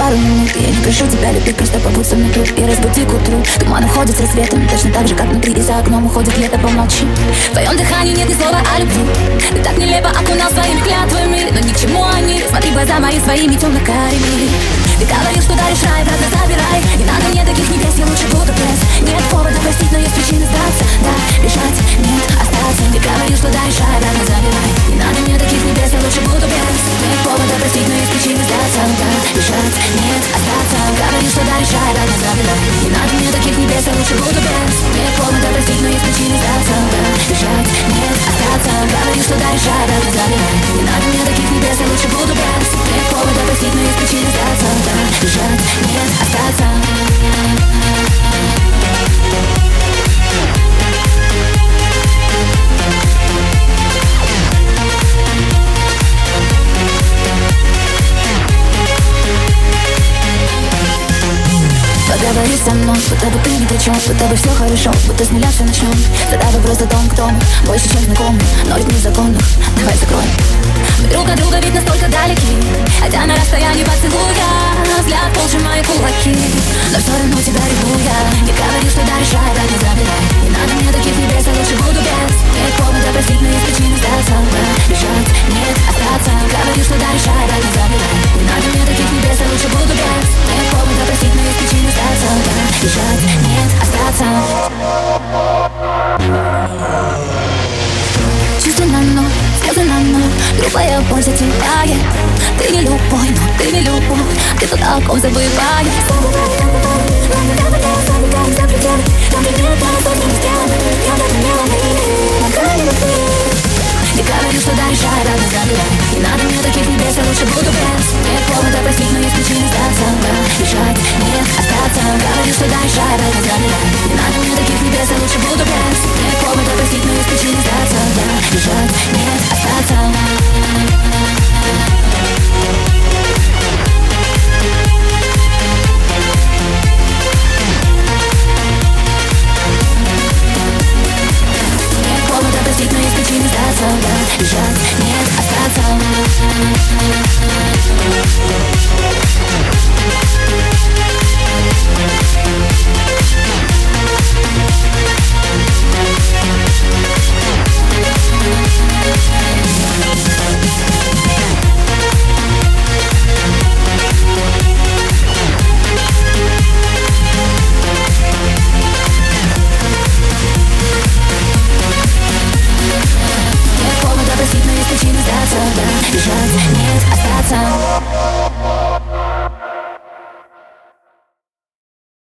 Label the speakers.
Speaker 1: пару минут Я не прошу тебя любить, просто побудь со мной тут И разбуди к утру. Туман уходит с рассветом Точно так же, как внутри и за окном уходит лето, помолчи В твоем дыхании нет ни слова о любви. Ты так нелепо окунал своими клятвами Но ни к чему они. Смотри глаза мои своими темно-карими Говорил, что даришь рай, обратно забирай Не надо мне таких небес, я лучше буду без Нет повода простить, но есть причины сдаться Поговори со мной, будто бы ты ни при чем Будто бы все хорошо, будто с нуля все начнем Задай вопрос о том, кто мы Больше, чем знакомы, ноль незаконных Давай закроем. Мы друг от друга ведь настолько далеки Хотя Ты не любой, но ты не любовь Где-то толком забываешь Не говорю, что даришь рай, рано забирай Не надо мне таких небес, я лучше буду time.